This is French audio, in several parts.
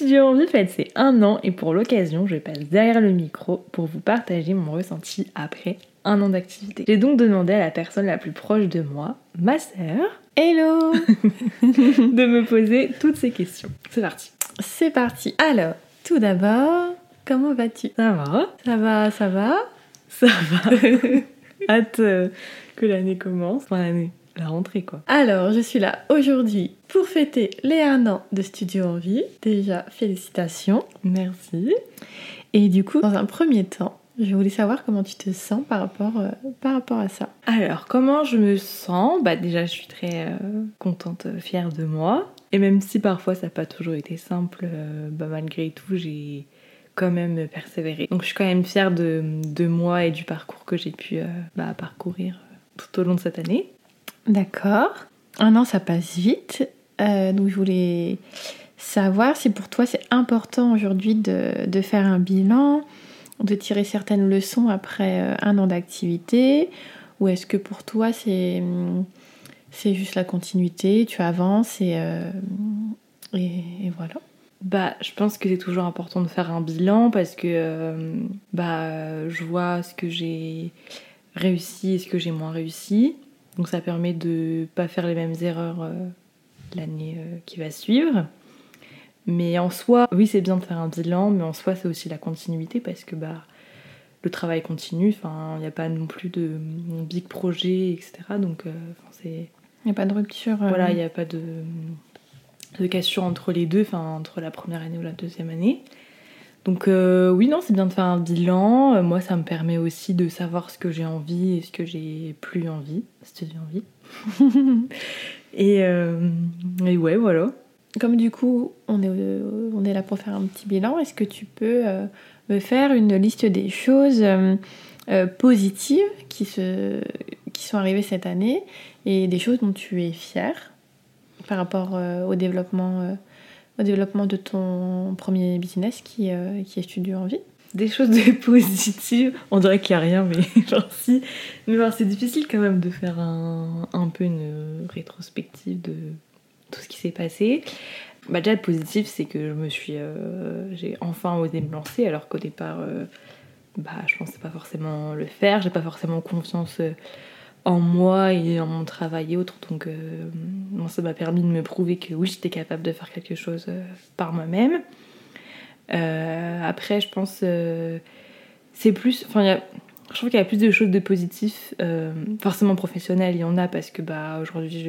Studio Envie fête c'est un an et pour l'occasion, je passe derrière le micro pour vous partager mon ressenti après un an d'activité. J'ai donc demandé à la personne la plus proche de moi, ma sœur, Hello de me poser toutes ces questions. C'est parti. C'est parti. Alors, tout d'abord, comment vas-tu? Ça va Ça va, ça va? Ça va. Hâte euh, que l'année commence. Enfin, l'année, la rentrée quoi. Alors, je suis là aujourd'hui pour fêter les 1 an de Studio Envie. Déjà, félicitations. Merci. Et du coup, dans un premier temps, je voulais savoir comment tu te sens par rapport, euh, par rapport à ça. Alors, comment je me sens? Bah déjà, je suis très euh, contente, euh, fière de moi. Et même si parfois ça n'a pas toujours été simple, euh, bah malgré tout, j'ai quand même persévéré. Donc je suis quand même fière de, de moi et du parcours que j'ai pu bah, parcourir tout au long de cette année. D'accord. Un an, ça passe vite. Euh, donc, je voulais savoir si pour toi c'est important aujourd'hui de, faire un bilan, de tirer certaines leçons après euh, un an d'activité, ou est-ce que pour toi c'est hum, c'est juste la continuité, tu avances et, euh, et, et voilà. Bah, je pense que c'est toujours important de faire un bilan parce que bah, je vois ce que j'ai réussi et ce que j'ai moins réussi. Donc ça permet de pas faire les mêmes erreurs euh, l'année euh, qui va suivre. Mais en soi, oui, c'est bien de faire un bilan, mais en soi, c'est aussi la continuité parce que bah, le travail continue. Enfin, il n'y a pas non plus de mm, big projet, etc. Donc, euh, c'est Il n'y a pas de rupture. voilà, il n'y a pas de, de cassure entre les deux, enfin entre la première année ou la deuxième année. Donc euh, oui, non, c'est bien de faire un bilan. Euh, moi, ça me permet aussi de savoir ce que j'ai envie et ce que j'ai plus envie, si j'ai envie. et, euh, et ouais, voilà. Comme du coup, on est, on est là pour faire un petit bilan, est-ce que tu peux me faire une liste des choses positives qui, se, qui sont arrivées cette année et des choses dont tu es fière par rapport au, développement, au développement de ton premier business qui, euh, qui est Studio en vie Des choses de positives, on dirait qu'il n'y a rien, mais genre si. Mais bon, c'est difficile quand même de faire un, un peu une rétrospective de tout ce qui s'est passé. Bah déjà, le positif, c'est que je me suis, euh, j'ai enfin osé me lancer, alors qu'au départ, euh, bah, je pensais pas forcément le faire. J'ai pas forcément confiance euh, en moi et en mon travail et autres. Donc, euh, ça m'a permis de me prouver que oui, j'étais capable de faire quelque chose euh, par moi-même. Euh, après, je pense, c'est plus, enfin, je trouve qu'il y a plus de choses de positifs. forcément professionnels, il y en a parce que bah aujourd'hui,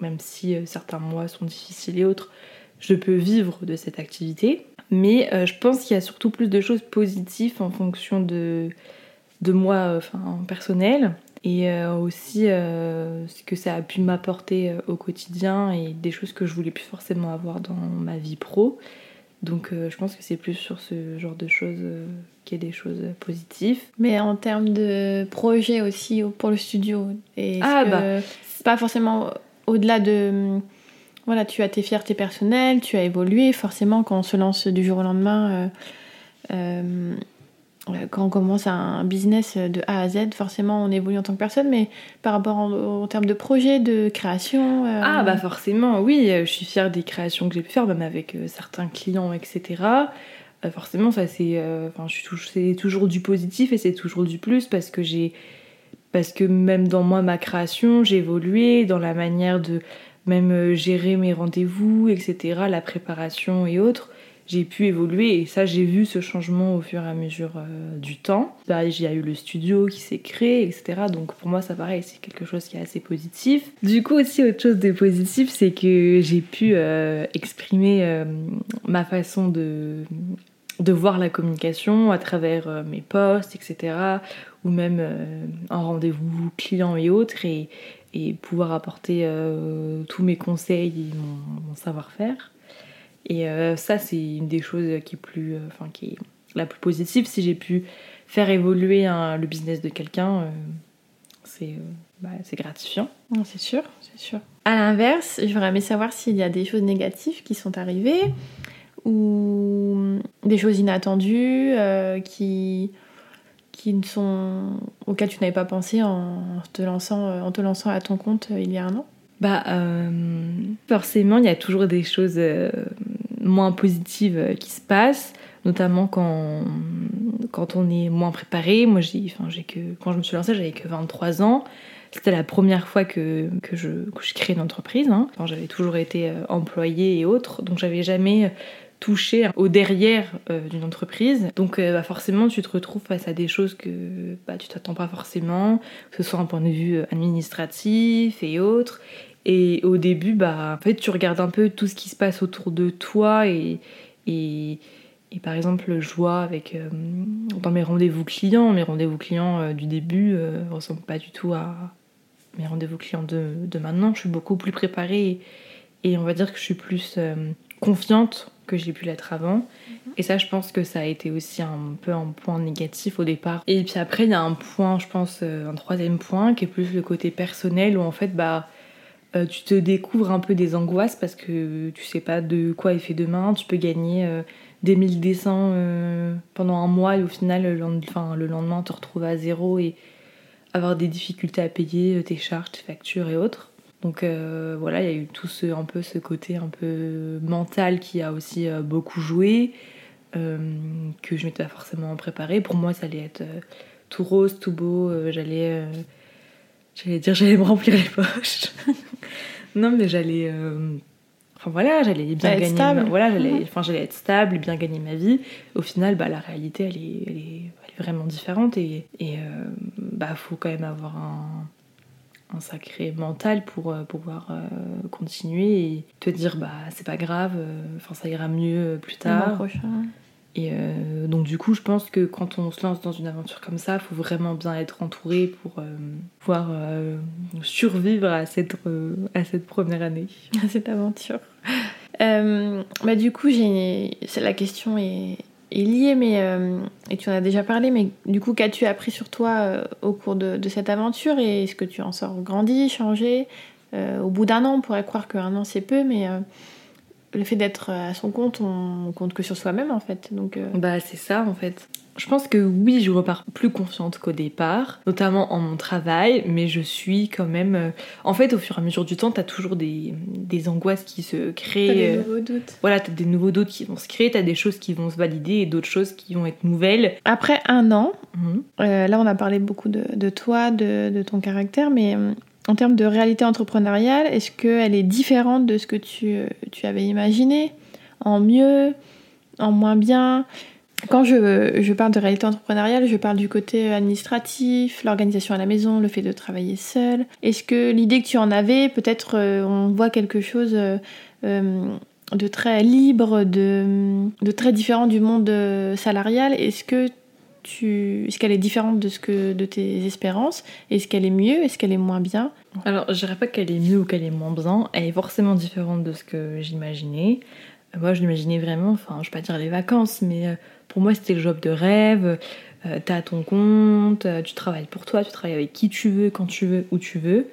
même si certains mois sont difficiles et autres, je peux vivre de cette activité. Mais je pense qu'il y a surtout plus de choses positives en fonction de, de moi, enfin personnel, et euh, aussi euh, ce que ça a pu m'apporter euh, au quotidien et des choses que je voulais plus forcément avoir dans ma vie pro. Donc je pense que c'est plus sur ce genre de choses qu'il y a des choses positives. Mais en termes de projet aussi pour le studio, et Ah, bah. c'est pas forcément au-delà de voilà, tu as tes fiertés personnelles, tu as évolué. Forcément, quand on se lance du jour au lendemain, euh, euh, euh, quand on commence un business de A à Z, forcément, on évolue en tant que personne. Mais par rapport en, termes de projet, de création, euh, Ah bah forcément, oui, euh, je suis fière des créations que j'ai pu faire, même avec euh, certains clients, etc. Euh, forcément, ça c'est, euh, enfin, c'est toujours du positif et c'est toujours du plus parce que j'ai, parce que même dans moi ma création, j'ai évolué dans la manière de même euh, gérer mes rendez-vous, etc. La préparation et autres. J'ai pu évoluer et ça j'ai vu ce changement au fur et à mesure euh, du temps. Bah, il y a eu le studio qui s'est créé, etc. Donc pour moi ça pareil, c'est quelque chose qui est assez positif. Du coup aussi autre chose de positif, c'est que j'ai pu euh, exprimer euh, ma façon de, de voir la communication à travers mes posts, etc. Ou même en rendez-vous clients et autres et, et pouvoir apporter tous mes conseils et mon savoir-faire. Et euh, ça, c'est une des choses qui est, plus, euh, enfin, qui est la plus positive. Si j'ai pu faire évoluer un- le business de quelqu'un, euh, c'est euh, bah, c'est gratifiant. C'est sûr, c'est sûr. À l'inverse, j'aurais aimé savoir s'il y a des choses négatives qui sont arrivées ou des choses inattendues euh, qui, qui ne sont auxquelles tu n'avais pas pensé en te lançant, en te lançant à ton compte il y a un an? Bah, euh, forcément, il y a toujours des choses euh, moins positives qui se passent, notamment quand, quand on est moins préparé. Moi, j'ai, que, quand je me suis lancée, j'avais que 23 ans. C'était la première fois que, que, je, que je crée une entreprise. Hein. j'avais toujours été employée et autres, donc j'avais jamais toucher au derrière euh, d'une entreprise. Donc euh, bah, forcément, tu te retrouves face à des choses que bah, tu t'attends pas forcément, que ce soit un point de vue administratif et autres. Et au début, bah, en fait, tu regardes un peu tout ce qui se passe autour de toi et, et, et par exemple, je vois avec euh, dans mes rendez-vous clients, mes rendez-vous clients du début ne ressemblent pas du tout à mes rendez-vous clients de, de, maintenant. Je suis beaucoup plus préparée et, et, on va dire que je suis plus confiante que j'ai pu l'être avant. Mhm. Et ça, je pense que ça a été aussi un peu un point négatif au départ. Et puis après, il y a un point, je pense, euh, un troisième point, qui est plus le côté personnel, où en fait, bah, euh, tu te découvres un peu des angoisses parce que tu sais pas de quoi est fait demain. Tu peux gagner euh, des mille dessins pendant un mois et au final, le, lendemain, le lendemain, te retrouves à zéro et avoir des difficultés à payer tes charges, tes factures et autres. Donc euh, voilà, il y a eu tout ce, un peu ce côté un peu mental qui a aussi euh, beaucoup joué, euh, que je m'étais pas forcément préparée. Pour moi, ça allait être tout rose, tout beau. j'allais, j'allais dire, j'allais me remplir les poches. non, mais j'allais, enfin voilà, j'allais bien gagner. Stable. voilà, j'allais, mhm. enfin j'allais être stable et bien gagner ma vie. Au final, bah la réalité, elle est, elle est, vraiment différente et, et bah faut quand même avoir un un sacré mental pour euh, pouvoir euh, continuer et te dire bah c'est pas grave, euh, enfin ça ira mieux plus tard. Et donc du coup je pense que quand on se lance dans une aventure comme ça, il faut vraiment bien être entouré pour pouvoir survivre à cette, première année. À cette aventure. bah du coup la question est est lié, mais, euh, et tu en as déjà parlé, mais du coup, qu'as-tu appris sur toi euh, au cours de, cette aventure? Et est-ce que tu en sors grandi, changé? Euh, Au bout d'un an, on pourrait croire qu'un an c'est peu, mais le fait d'être à son compte, on compte que sur soi-même en fait. Donc, Bah, c'est ça en fait. Je pense que oui, je repars plus confiante qu'au départ, notamment en mon travail, mais je suis quand même. Euh, en fait, au fur et à mesure du temps, t'as toujours des, des angoisses qui se créent. T'as des nouveaux doutes. Voilà, t'as des nouveaux doutes qui vont se créer, t'as des choses qui vont se valider et d'autres choses qui vont être nouvelles. Après un an, mhm. euh, là on a parlé beaucoup de, de toi, de, de, ton caractère, mais euh, en termes de réalité entrepreneuriale, est-ce qu'elle est différente de ce que tu, tu avais imaginé En mieux En moins bien? Quand je, je, parle de réalité entrepreneuriale, je parle du côté administratif, l'organisation à la maison, le fait de travailler seul. Est-ce que l'idée que tu en avais, peut-être euh, on voit quelque chose euh, euh, de très libre, de, de, très différent du monde salarial? Est-ce que est-ce qu'elle est différente de ce que de tes espérances? Est-ce qu'elle est mieux? Est-ce qu'elle est moins bien? Alors, je dirais pas qu'elle est mieux ou qu'elle est moins bien. Elle est forcément différente de ce que j'imaginais. Moi, je l'imaginais vraiment, enfin, je vais pas dire les vacances, mais pour moi, c'était le job de rêve. Euh, t'as ton compte, euh, tu travailles pour toi, tu travailles avec qui tu veux, quand tu veux, où tu veux.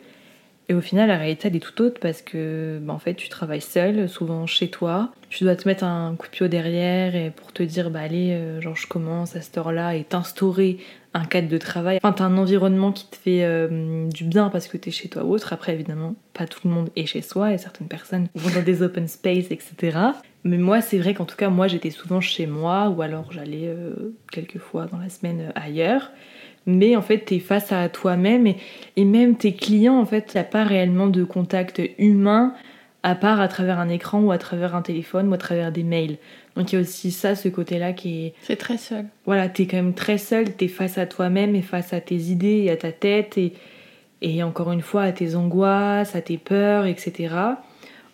Et au final, la réalité, elle est tout autre parce que, bah, tu travailles seul, souvent chez toi. Tu dois te mettre un coup de pied derrière et pour te dire, bah allez, euh, genre je commence à cette heure-là et t'instaurer un cadre de travail. Enfin, t'as un environnement qui te fait du bien parce que t'es chez toi ou autre. Après, évidemment, pas tout le monde est chez soi et certaines personnes vont dans des open space, etc. Mais moi, c'est vrai qu'en tout cas, moi, j'étais souvent chez moi ou alors j'allais euh, quelques fois dans la semaine euh, ailleurs. Mais en fait, t'es face à toi-même et, et, même tes clients, en fait, il n'y a pas réellement de contact humain à part à travers un écran ou à travers un téléphone ou à travers des mails. Donc il y a aussi ça, ce côté-là qui est... C'est très seul. Voilà, t'es quand même très seul, t'es face à toi-même et face à tes idées et à ta tête et, et encore une fois à tes angoisses, à tes peurs, etc.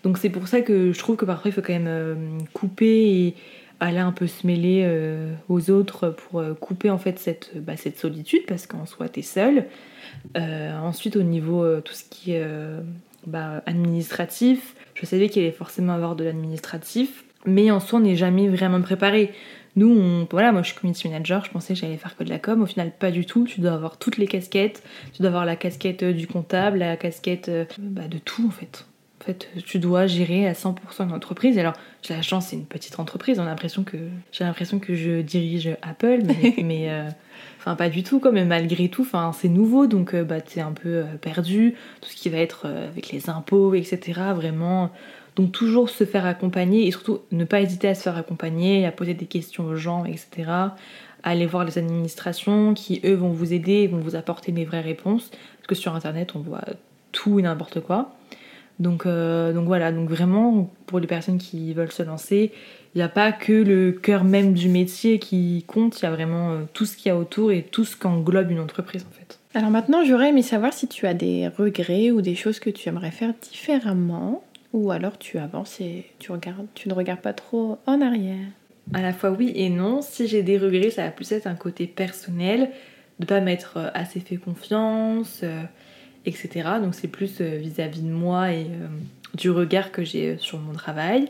Donc c'est pour ça que je trouve que parfois il faut quand même euh, couper et aller un peu se mêler euh, aux autres pour euh, couper en fait cette, bah, cette solitude parce qu'en soi t'es seul. ensuite au niveau tout ce qui est bah, administratif, je savais qu'il allait forcément avoir de l'administratif, mais en soi on n'est jamais vraiment préparé. Nous, voilà, moi je suis community manager, je pensais que j'allais faire que de la com, au final pas du tout, tu dois avoir toutes les casquettes, tu dois avoir la casquette du comptable, la casquette bah, de tout en fait. En fait, tu dois gérer à 100% une entreprise. Alors, j'ai la chance, c'est une petite entreprise. On a l'impression que j'ai l'impression que je dirige Apple, mais, euh, enfin pas du tout. Comme malgré tout, enfin c'est nouveau, donc euh, bah t'es un peu euh, perdu. Tout ce qui va être avec les impôts, etc. Vraiment. Donc toujours se faire accompagner et surtout ne pas hésiter à se faire accompagner, à poser des questions aux gens, etc. À aller voir les administrations qui, eux, vont vous aider, vont vous apporter des vraies réponses. Parce que sur Internet, on voit tout et n'importe quoi. Donc, euh, donc voilà, donc vraiment, pour les personnes qui veulent se lancer, il n'y a pas que le cœur même du métier qui compte, il y a vraiment euh, tout ce qu'il y a autour et tout ce qu'englobe une entreprise en fait. Alors maintenant, j'aurais aimé savoir si tu as des regrets ou des choses que tu aimerais faire différemment, ou alors tu avances et tu, regardes, tu ne regardes pas trop en arrière. À la fois oui et non. Si j'ai des regrets, ça va plus être un côté personnel, de pas m'être euh, assez fait confiance, etc. Donc c'est plus euh, vis-à-vis de moi et euh, du regard que j'ai euh, sur mon travail.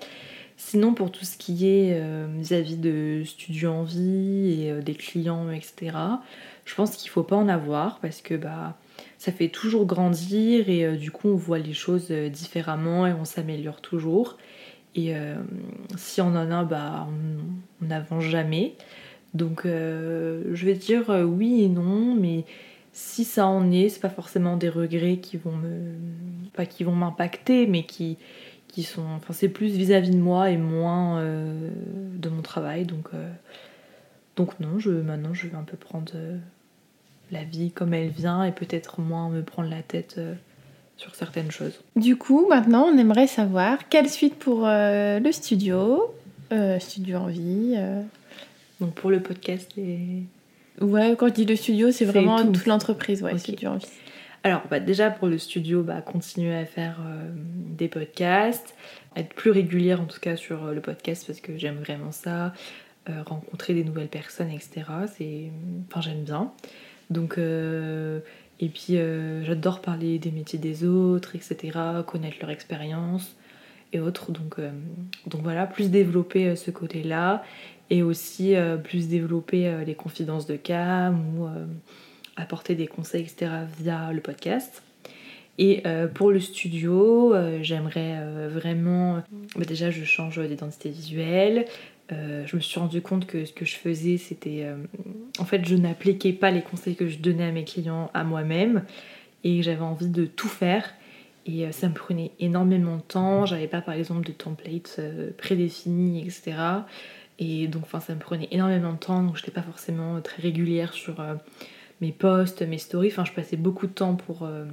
Sinon, pour tout ce qui est vis-à-vis de studio en vie et des clients, etc., je pense qu'il faut pas en avoir parce que bah, ça fait toujours grandir et du coup, on voit les choses différemment et on s'améliore toujours. Et si on en a, bah, on n'avance jamais. Donc, je vais dire oui et non, mais si ça en est, c'est pas forcément des regrets qui vont me. pas qui vont m'impacter, mais qui, qui sont. Enfin, c'est plus vis-à-vis de moi et moins euh, de mon travail. Donc, euh, donc non, je, maintenant je vais un peu prendre euh, la vie comme elle vient et peut-être moins me prendre la tête sur certaines choses. Du coup, maintenant, on aimerait savoir quelle suite pour le studio, studio en vie. Donc pour le podcast et Ouais, quand je dis le studio, c'est vraiment toute l'entreprise, ouais, Alors, bah, déjà pour le studio, bah, continuer à faire euh, des podcasts, être plus régulière en tout cas sur euh, le podcast parce que j'aime vraiment ça, euh, rencontrer des nouvelles personnes, etc. C'est, enfin, j'aime bien. Donc, et puis j'adore parler des métiers des autres, etc. Connaître leur expérience et autres. Donc, donc voilà, plus développer ce côté-là et aussi euh, plus développer euh, les confidences de Cam ou euh, apporter des conseils, etc. via le podcast. Et pour le studio, j'aimerais vraiment... Bah, déjà, je change d'identité visuelle. je me suis rendu compte que ce que je faisais, c'était... en fait, je n'appliquais pas les conseils que je donnais à mes clients à moi-même. Et j'avais envie de tout faire. Et ça me prenait énormément de temps. J'avais pas, par exemple, de templates prédéfinis, etc. Et donc, ça me prenait énormément de temps, donc je n'étais pas forcément très régulière sur euh, mes posts, mes stories. Enfin, je passais beaucoup de temps pour euh,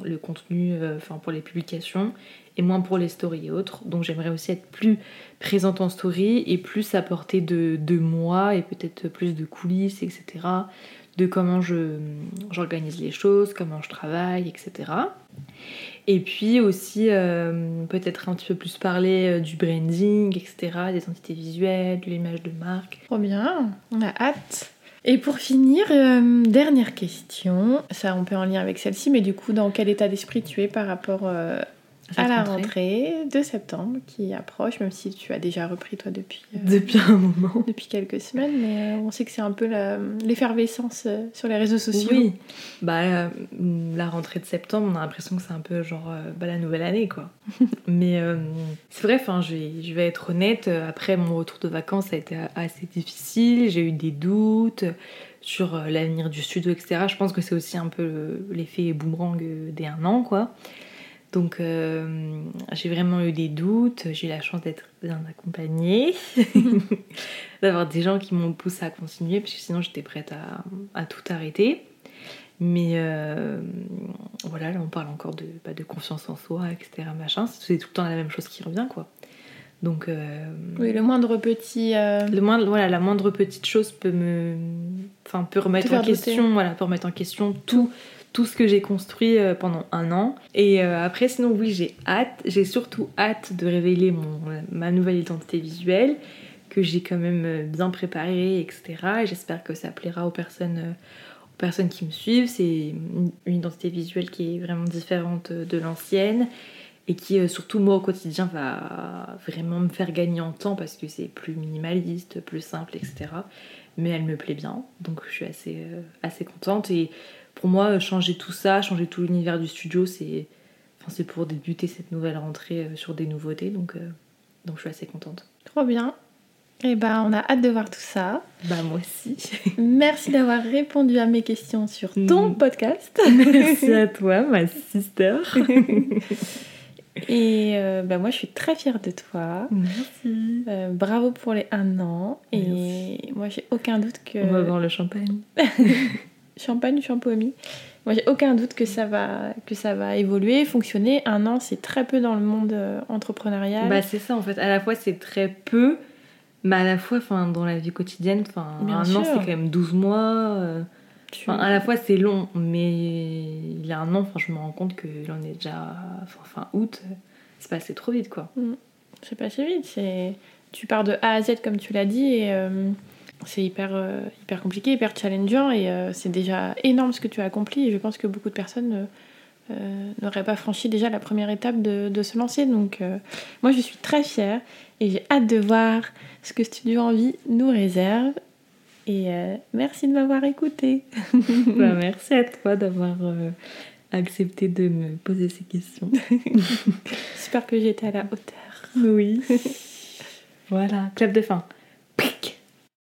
le contenu, euh, enfin, pour les publications, et moins pour les stories et autres. Donc, j'aimerais aussi être plus présente en story et plus apporter de, de moi et peut-être plus de coulisses, etc. De comment j'organise les choses, comment je travaille, etc. Et puis aussi euh, peut-être un petit peu plus parler euh, du branding, etc., des entités visuelles, de l'image de marque. Trop bien, on a hâte. Et pour finir, euh, dernière question, ça on peut en lien avec celle-ci, mais du coup dans quel état d'esprit tu es par rapport à la rentrée. de septembre qui approche, même si tu as déjà repris toi depuis, euh, depuis un moment. Depuis quelques semaines, mais euh, on sait que c'est un peu l'effervescence euh, sur les réseaux sociaux. Oui, bah, la rentrée de septembre, on a l'impression que c'est un peu genre bah, la nouvelle année quoi. mais c'est vrai, je vais, je vais être honnête, après mon retour de vacances, ça a été assez difficile, j'ai eu des doutes sur l'avenir du studio, etc. Je pense que c'est aussi un peu l'effet boomerang des un an quoi. Donc euh, j'ai vraiment eu des doutes, j'ai eu la chance d'être bien accompagnée, d'avoir des gens qui m'ont poussé à continuer, parce que sinon j'étais prête à, tout arrêter. Mais euh, voilà, là on parle encore de, bah, de confiance en soi, etc. Machin. C'est tout le temps la même chose qui revient, quoi. Donc, euh, oui, le moindre petit. Le moindre, voilà, la moindre petite chose peut me, enfin, peut remettre en question, voilà, peut remettre en question tout tout ce que j'ai construit euh, pendant un an. Et euh, après, sinon, oui, j'ai hâte. J'ai surtout hâte de révéler mon, ma nouvelle identité visuelle que j'ai quand même euh, bien préparée, etc. Et j'espère que ça plaira aux personnes qui me suivent. C'est une identité visuelle qui est vraiment différente de l'ancienne et qui surtout moi au quotidien va vraiment me faire gagner en temps parce que c'est plus minimaliste, plus simple, etc. Mais elle me plaît bien, donc je suis assez, assez contente et pour moi, changer tout ça, changer tout l'univers du studio, c'est enfin, pour débuter cette nouvelle rentrée euh, sur des nouveautés. Donc, euh, donc je suis assez contente. Trop bien. Et eh ben, on a hâte de voir tout ça. Bah, moi aussi. Merci d'avoir répondu à mes questions sur ton mm. podcast. Merci à toi, ma sister. Et euh, bah, moi, je suis très fière de toi. Merci. Euh, bravo pour les un an. Et moi, j'ai aucun doute que. On va voir le champagne. Champagne ou champomis Moi, j'ai aucun doute que ça va, que ça va évoluer, fonctionner. Un an, c'est très peu dans le monde euh, entrepreneurial. Bah, c'est ça en fait. À la fois, c'est très peu, mais à la fois, enfin, dans la vie quotidienne, enfin, un sûr. an, c'est quand même 12 mois. euh, Tu- Enfin, à la fois, c'est long, mais il y a un an, enfin, je me rends compte que là, on est déjà enfin, fin août. C'est passé trop vite, quoi. C'est passé vite. C'est... Tu pars de A à Z, comme tu l'as dit, et euh, c'est hyper, euh, hyper compliqué, hyper challengeant, et euh, c'est déjà énorme ce que tu as accompli. Et je pense que beaucoup de personnes n'auraient pas franchi déjà la première étape de, de se lancer. Donc, moi, je suis très fière, et j'ai hâte de voir ce que Studio Envie nous réserve. Et euh, merci de m'avoir écouté. Bah, merci à toi d'avoir euh, accepté de me poser ces questions. J'espère que été à la hauteur. Oui. voilà, clap de fin.